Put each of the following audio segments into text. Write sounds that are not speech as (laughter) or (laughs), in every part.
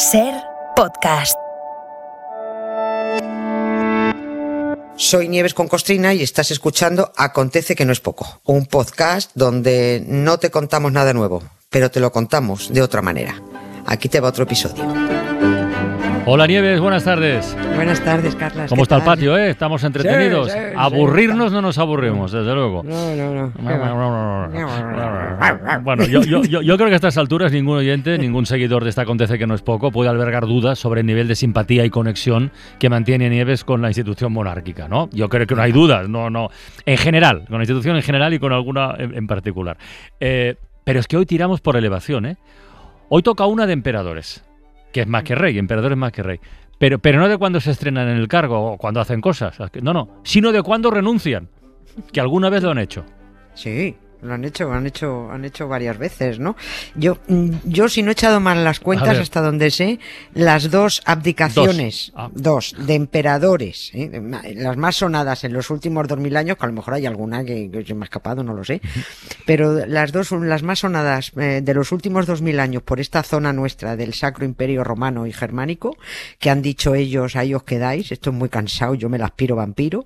Ser podcast. Soy Nieves con Costrina y estás escuchando Acontece que no es poco, un podcast donde no te contamos nada nuevo, pero te lo contamos de otra manera. Aquí te va otro episodio. Hola Nieves, buenas tardes. Buenas tardes, Carlas. ¿Cómo ¿qué está el patio, eh? Estamos entretenidos. Sí, sí, sí. Aburrirnos no nos aburrimos, desde luego. No, no, no. Bueno, yo, creo que a estas alturas ningún oyente, ningún seguidor de esta Acontece que no es poco puede albergar dudas sobre el nivel de simpatía y conexión que mantiene Nieves con la institución monárquica, ¿no? Yo creo que no hay dudas, no, no. En general, con la institución en general y con alguna en, particular. Eh, pero es que hoy tiramos por elevación, ¿eh? Hoy toca una de emperadores, que es más que rey, emperador es más que rey. Pero, pero no de cuando se estrenan en el cargo o cuando hacen cosas, no, no, sino de cuando renuncian, que alguna vez lo han hecho. Sí, lo han hecho, han hecho, han hecho varias veces, ¿no? Yo, mm, yo si no he echado mal las cuentas hasta donde sé, las dos abdicaciones, Dos. Ah. dos, de emperadores, ¿eh? Las más sonadas en los últimos dos mil años, que a lo mejor hay alguna que, que se me ha escapado, no lo sé, pero las dos, las más sonadas eh, de los últimos dos mil años por esta zona nuestra del Sacro Imperio Romano y Germánico, que han dicho ellos, ahí os quedáis, estoy muy cansado, yo me la aspiro vampiro,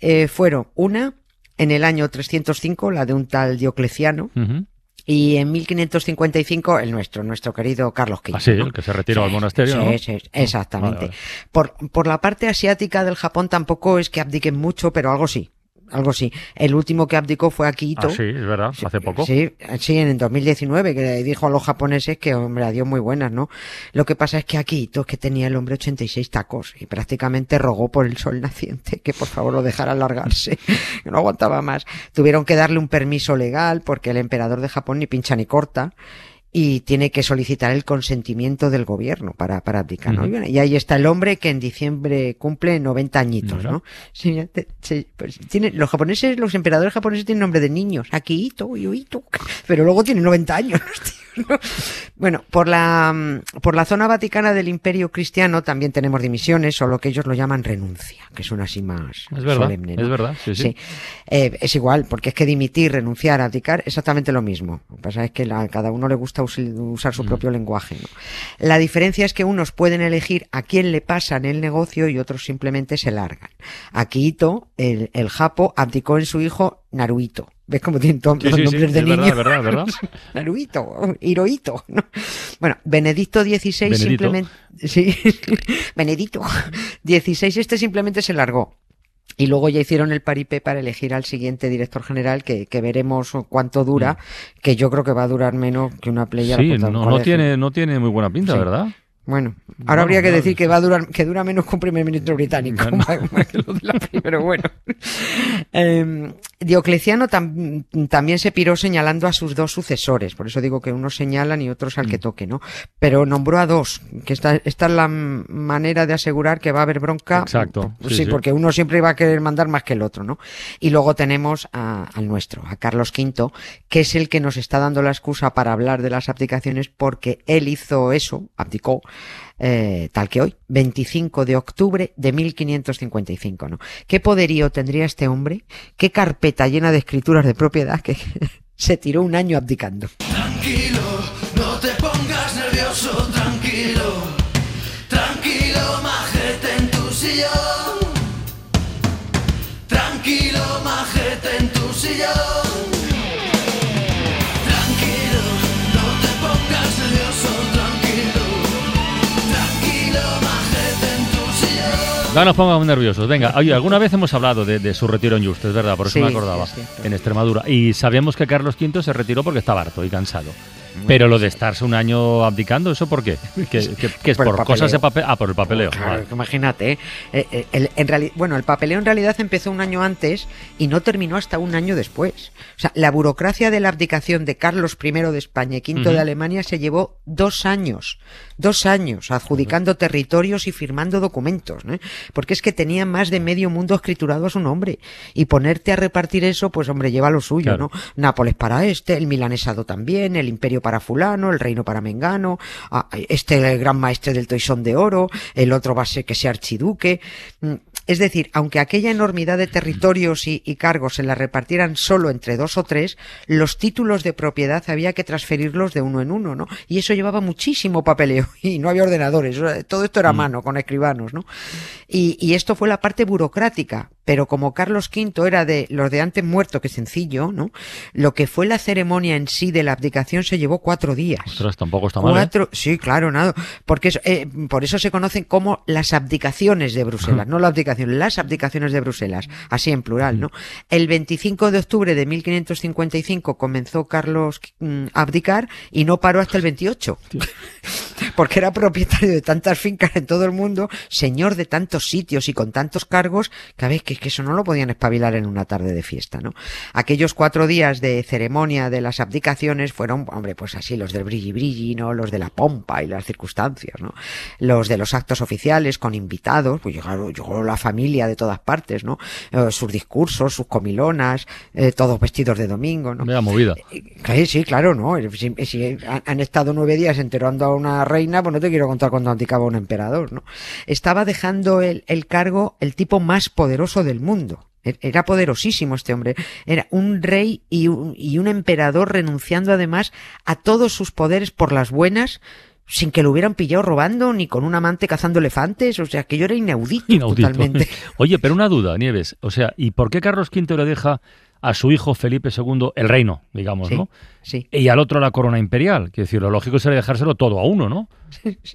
eh, fueron una en el año 305, la de un tal Diocleciano, Ujú. y en 1555 el nuestro, nuestro querido Carlos V. Ah, el que se retiró al monasterio, Sí, ¿no? sí, exactamente. Vale, vale. Por, por la parte asiática del Japón tampoco es que abdiquen mucho, pero algo sí. Algo sí. El último que abdicó fue Akihito. Ah, sí, es verdad, hace poco. Sí, sí, en el 2019, que dijo a los japoneses que, hombre, adiós muy buenas, ¿no? Lo que pasa es que Akihito, que tenía el hombre 86 tacos, y prácticamente rogó por el sol naciente que por favor lo dejara alargarse, (laughs) que no aguantaba más. Tuvieron que darle un permiso legal, porque el emperador de Japón ni pincha ni corta, y tiene que solicitar el consentimiento del gobierno para, para abdicar, ¿no? Y ahí está el hombre que en diciembre cumple 90 añitos. ¿no? Pues tiene, los japoneses, los emperadores japoneses tienen nombre de niños. Akihito, Yuito. (laughs) Pero luego tienen 90 años. (laughs) (laughs) Bueno, por la, mm, por la zona vaticana del imperio cristiano también tenemos dimisiones, o lo que ellos lo llaman renuncia, que suena así más Es verdad, solemne, ¿no? es verdad, sí, sí. Sí. Eh, es igual, porque es que dimitir, renunciar, abdicar, exactamente lo mismo. Lo que pasa es que a cada uno le gusta us- usar Mm. su propio lenguaje. ¿no? La diferencia es que unos pueden elegir a quién le pasan el negocio y otros simplemente se largan. Akihito, el, el japo, abdicó en su hijo Naruhito. ¿Ves cómo tienen todos Sí, los sí, sí, nombres de es verdad, verdad. (laughs) Naruhito, Hirohito. ¿no? Bueno, Benedicto XVI Benedito. simplemente. Sí, (laughs) Benedicto XVI este simplemente se largó. Y luego ya hicieron el paripé para elegir al siguiente director general, que, que veremos cuánto dura, que yo creo que va a durar menos que una playa. Mm. Sí, no, no tiene, no tiene muy buena pinta. ¿verdad? Bueno, ahora Bueno, habría que claro, decir que va a durar, que dura menos que un primer ministro británico, Bueno. más- (laughs) más que lo de la primera, pero bueno. Eh, Diocleciano tam- también se piró señalando a sus dos sucesores, por eso digo que unos señalan y otros al que Mm. toque, ¿no? Pero nombró a dos, que esta, esta es la manera de asegurar que va a haber bronca. Exacto, Sí, sí, sí. porque uno siempre va a querer mandar más que el otro, ¿no? Y luego tenemos a- al nuestro, a Carlos V, que es el que nos está dando la excusa para hablar de las abdicaciones porque él hizo eso, abdicó, eh, tal que hoy, 25 de octubre de 1555, ¿no? ¿Qué poderío tendría este hombre? ¿Qué carpeta llena de escrituras de propiedad que (laughs) se tiró un año abdicando? No nos pongamos nerviosos. Venga, oye, alguna vez hemos hablado de, de su retiro en Justo, es verdad, por eso Sí, me acordaba, sí, es cierto. en Extremadura. Y sabíamos que Carlos V se retiró porque estaba harto y cansado. Pero lo de estarse un año abdicando, ¿eso por qué? ¿Qué, qué- qué es Por cosas de papel? Ah, por el papeleo. Claro, vale. que imagínate, ¿eh? Eh, eh, el- en reali- bueno, el papeleo en realidad empezó un año antes y no terminó hasta un año después. O sea, la burocracia de la abdicación de Carlos I de España y V de Alemania se llevó dos años, dos años adjudicando territorios y firmando documentos, ¿no? Porque es que tenía más de medio mundo escriturado a su nombre y ponerte a repartir eso, pues hombre, lleva lo suyo, Claro. ¿no? Nápoles para este, el milanesado también, el imperio para fulano, el reino para Mengano, este el gran maestre del toisón de oro, el otro va a ser que sea archiduque. Mm, Es decir, aunque aquella enormidad de territorios y, y cargos se la repartieran solo entre dos o tres, los títulos de propiedad había que transferirlos de uno en uno, ¿no? Y eso llevaba muchísimo papeleo (laughs) y no había ordenadores, todo esto era a mano, con escribanos, ¿no? Y, y esto fue la parte burocrática, pero como Carlos V era de los de antes muerto que sencillo, ¿no? Lo que fue la ceremonia en sí de la abdicación se llevó cuatro días. Ostras, tampoco está mal. ¿eh? Cuatro, sí, claro, nada. Porque es- eh, por eso se conocen como las abdicaciones de Bruselas, no la abdicación, las abdicaciones de Bruselas, así en plural, ¿no? El 25 de octubre de 1555 comenzó Carlos mm, a abdicar y no paró hasta el 28. (laughs) Porque era propietario de tantas fincas en todo el mundo, señor de tantos sitios y con tantos cargos, que a ver, que, que eso no lo podían espabilar en una tarde de fiesta, ¿no? Aquellos cuatro días de ceremonia de las abdicaciones fueron, hombre, pues así, los del brilli brilli, ¿no? Los de la pompa y las circunstancias, ¿no? Los de los actos oficiales con invitados, pues llegaron, llegó la familia de todas partes, ¿no? Eh, sus discursos, sus comilonas, eh, todos vestidos de domingo, ¿no? Vaya movida. Sí, sí, claro, ¿no? Si, si han estado nueve días enterando a una reina, pues no te quiero contar cuando abdicaba un emperador, ¿no? Estaba dejando el, el cargo el tipo más poderoso del mundo. E- Era poderosísimo este hombre. Era un rey y un, y un emperador renunciando además a todos sus poderes por las buenas, sin que lo hubieran pillado robando ni con un amante cazando elefantes. O sea, que yo era inaudito, Inaudito. totalmente. (laughs) Oye, pero una duda, Nieves. O sea, ¿y por qué Carlos V le deja a su hijo Felipe II el reino, digamos, Sí, ¿no? sí. Y al otro la corona imperial. Quiero decir, lo lógico sería dejárselo todo a uno, ¿no?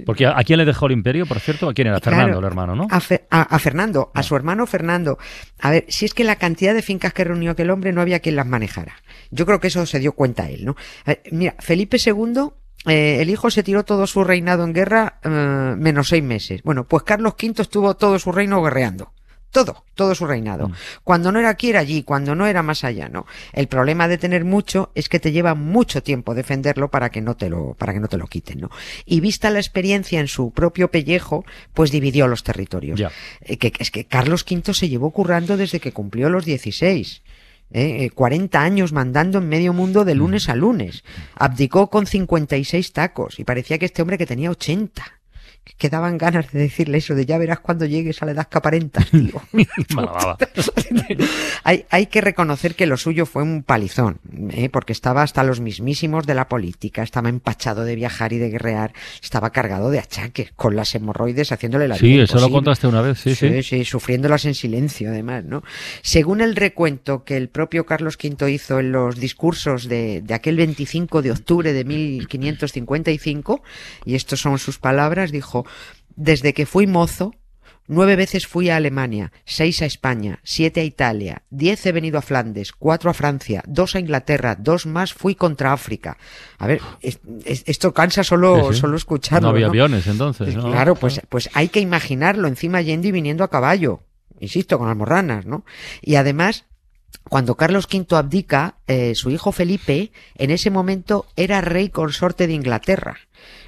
Porque ¿a a quién le dejó el imperio, por cierto? ¿A quién era? Claro. Fernando, el hermano, ¿no? A, Fe- a- a Fernando, a su hermano Fernando. A ver, si es que la cantidad de fincas que reunió aquel hombre no había quien las manejara. Yo creo que eso se dio cuenta él, ¿no? Ver, mira, Felipe II, eh, el hijo se tiró todo su reinado en guerra eh, menos seis meses. Bueno, pues Carlos V estuvo todo su reino guerreando. Todo, todo su reinado. Cuando no era aquí era allí, cuando no era más allá, ¿no? El problema de tener mucho es que te lleva mucho tiempo defenderlo para que no te lo, para que no te lo quiten, ¿no? Y vista la experiencia en su propio pellejo, pues dividió los territorios. Eh, que, es que Carlos V se llevó currando desde que cumplió los 16. ¿eh? Eh, 40 años mandando en medio mundo de lunes a lunes. Abdicó con 56 tacos y parecía que este hombre que tenía 80. Que daban ganas de decirle eso de ya verás cuando llegues a la edad que aparentas, (laughs) tío. (laughs) Hay, hay que reconocer que lo suyo fue un palizón, ¿eh? porque estaba hasta los mismísimos de la política, estaba empachado de viajar y de guerrear, estaba cargado de achaques, con las hemorroides haciéndole la Sí, vida eso lo contaste una vez, sí, sí. sí, sí, sufriéndolas en silencio, además, ¿no? Según el recuento que el propio Carlos V hizo en los discursos de, de aquel 25 de octubre de 1555, y estas son sus palabras, dijo, desde que fui mozo, Nueve veces fui a Alemania, seis a España, siete a Italia, diez he venido a Flandes, cuatro a Francia, dos a Inglaterra, dos más fui contra África. A ver, es- es- esto cansa solo, Sí, sí. solo escucharlo. No había ¿no? aviones entonces, ¿no? Claro, pues, pues hay que imaginarlo encima yendo y viniendo a caballo. Insisto, con almorranas, ¿no? Y además, cuando Carlos V abdica, eh, su hijo Felipe, en ese momento era rey consorte de Inglaterra.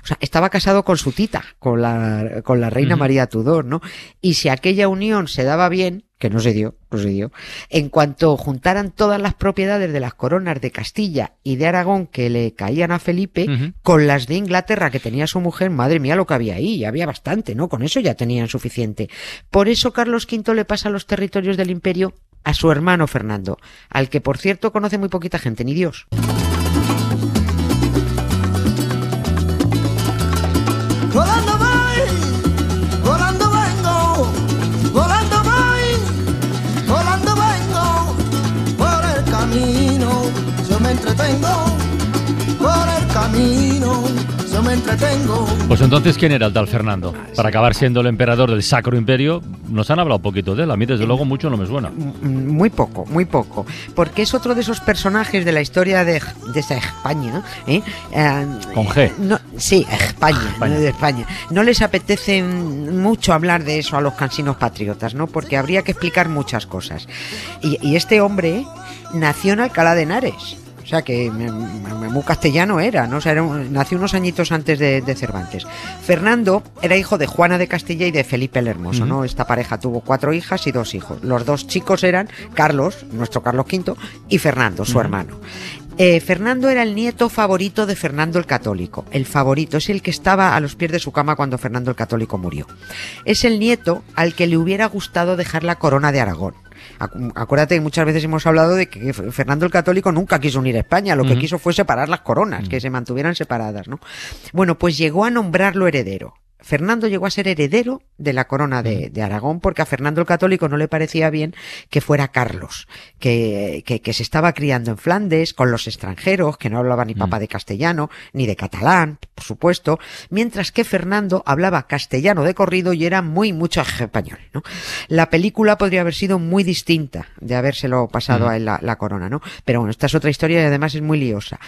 O sea, estaba casado con su tita, con la, con la reina. María Tudor, ¿no? Y si aquella unión se daba bien, que no se dio, no se dio, en cuanto juntaran todas las propiedades de las coronas de Castilla y de Aragón que le caían a Felipe, con las de Inglaterra que tenía su mujer, madre mía lo que había ahí, ya había bastante, ¿no? Con eso ya tenían suficiente. Por eso Carlos V le pasa los territorios del imperio a su hermano Fernando, al que por cierto conoce muy poquita gente, ni Dios. Camino yo me entretengo. Pues entonces, ¿quién era el tal Fernando? Para acabar siendo el emperador del Sacro Imperio, nos han hablado un poquito de él. A mí, desde luego, mucho no me suena. Muy poco, muy poco. Porque es otro de esos personajes de la historia de, de esa España. ¿eh? Eh, Con G. No, sí, España, España. no de España. No les apetece mucho hablar de eso a los cansinos patriotas, ¿no? Porque habría que explicar muchas cosas. Y, y este hombre nació en Alcalá de Henares. O sea que muy castellano era, ¿no? O sea, era un- nació unos añitos antes de, de Cervantes. Fernando era hijo de Juana de Castilla y de Felipe el Hermoso, ¿no? Esta pareja tuvo cuatro hijas y dos hijos. Los dos chicos eran Carlos, nuestro Carlos V, y Fernando, su hermano. Eh, Fernando era el nieto favorito de Fernando el Católico. El favorito es el que estaba a los pies de su cama cuando Fernando el Católico murió. Es el nieto al que le hubiera gustado dejar la corona de Aragón. Acu- Acuérdate que muchas veces hemos hablado de que Fernando el Católico nunca quiso unir a España, lo que quiso fue separar las coronas, que se mantuvieran separadas, ¿no? Bueno, pues llegó a nombrarlo heredero. Fernando llegó a ser heredero de la corona de, de Aragón porque a Fernando el Católico no le parecía bien que fuera Carlos, que, que, que se estaba criando en Flandes con los extranjeros, que no hablaba ni papa de castellano, ni de catalán, por supuesto, mientras que Fernando hablaba castellano de corrido y era muy mucho español, ¿no? La película podría haber sido muy distinta de habérselo pasado a él la, la corona, ¿no? Pero bueno, esta es otra historia y además es muy liosa.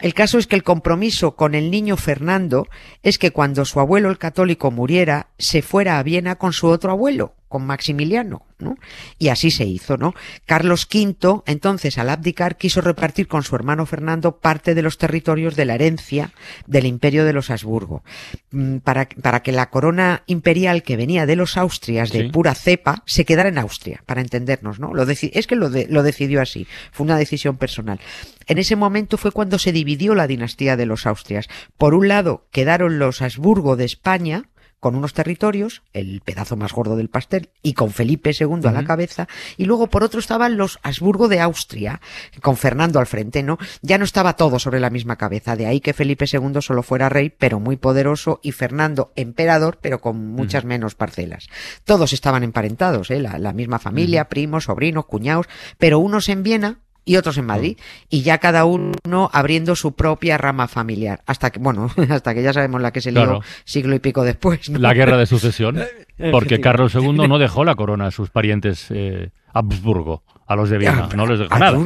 El caso es que el compromiso con el niño Fernando es que cuando su abuelo el católico muriera, se fuera a Viena con su otro abuelo, con Maximiliano, ¿no? Y así se hizo, ¿no? Carlos V, entonces, al abdicar, quiso repartir con su hermano Fernando parte de los territorios de la herencia del imperio de los Habsburgo, mm, para, para que la corona imperial que venía de los Austrias, de Sí. pura cepa, se quedara en Austria, para entendernos, ¿no? Lo es que lo, de- lo decidió así, fue una decisión personal. En ese momento fue cuando se dividió la dinastía de los Austrias. Por un lado quedaron los Habsburgo de España, con unos territorios, el pedazo más gordo del pastel, y con Felipe II a la cabeza, y luego por otro estaban los Habsburgo de Austria, con Fernando al frente, ¿no? Ya no estaba todo sobre la misma cabeza, de ahí que Felipe II solo fuera rey, pero muy poderoso, y Fernando emperador, pero con muchas menos parcelas. Todos estaban emparentados, ¿eh? La, la misma familia, primos, sobrinos, cuñados, pero unos en Viena, y otros en Madrid, y ya cada uno abriendo su propia rama familiar, hasta que, bueno, (laughs) hasta que ya sabemos la que se lió Claro. siglo y pico después. ¿no? La guerra de sucesión. (laughs) Porque. Carlos II no dejó la corona a sus parientes eh, Habsburgo, a los de Viena. No les dejó nada.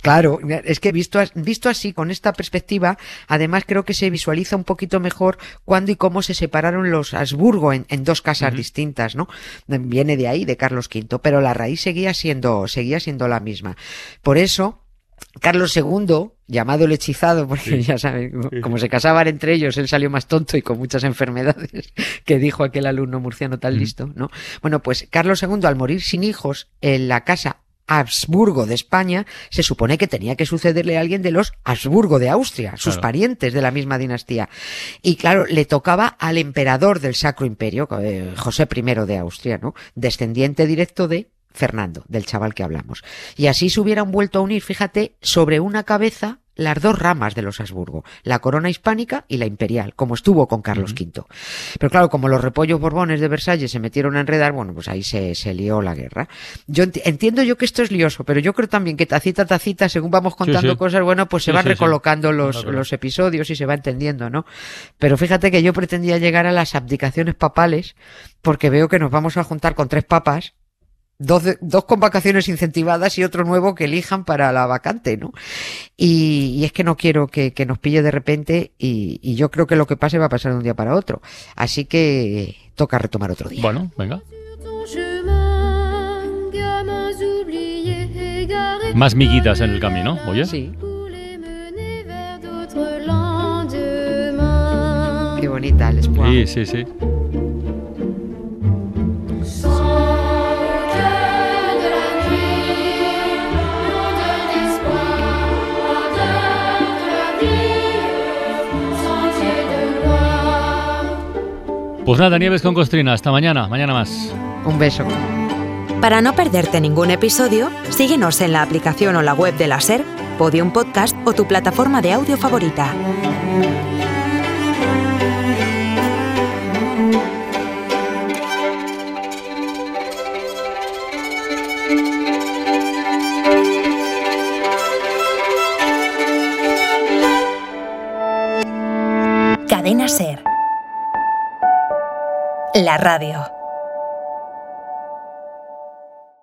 Claro, es que visto, visto así, con esta perspectiva, además creo que se visualiza un poquito mejor cuándo y cómo se separaron los Habsburgo en, en dos casas distintas, ¿no? Viene de ahí, de Carlos V, pero la raíz seguía siendo, seguía siendo la misma. Por eso, Carlos II, llamado el hechizado, porque ya saben, como se casaban entre ellos, él salió más tonto y con muchas enfermedades, (laughs) que dijo aquel alumno murciano tan listo, ¿no? Bueno, pues Carlos II, al morir sin hijos en la casa Habsburgo de España, se supone que tenía que sucederle a alguien de los Habsburgo de Austria, sus Claro. parientes de la misma dinastía. Y claro, le tocaba al emperador del Sacro Imperio, eh, José I de Austria, ¿no? Descendiente directo de Fernando, del chaval que hablamos. Y así se hubieran vuelto a unir, fíjate, sobre una cabeza las dos ramas de los Habsburgo, la corona hispánica y la imperial, como estuvo con Carlos V. Pero claro, como los repollos borbones de Versalles se metieron a enredar, bueno, pues ahí se, se lió la guerra. Yo enti- entiendo yo que esto es lioso, pero yo creo también que tacita a tacita, según vamos contando sí. cosas, bueno, pues se Sí, van recolocando los, los episodios y se va entendiendo, ¿no? Pero fíjate que yo pretendía llegar a las abdicaciones papales, porque veo que nos vamos a juntar con tres papas, dos, de- dos con vacaciones incentivadas y otro nuevo que elijan para la vacante, ¿no? Y, y es que no quiero que, que nos pille de repente y, y yo creo que lo que pase va a pasar de un día para otro. Así que toca retomar otro día. Bueno, venga. Más miguitas en el camino, oye. Sí, qué bonita el. Sí, sí, sí. Pues nada, Nieves con Costrina. Hasta mañana. Mañana más. Un beso. Para no perderte ningún episodio, síguenos en la aplicación o la web de la SER, Podium Podcast o tu plataforma de audio favorita. La radio.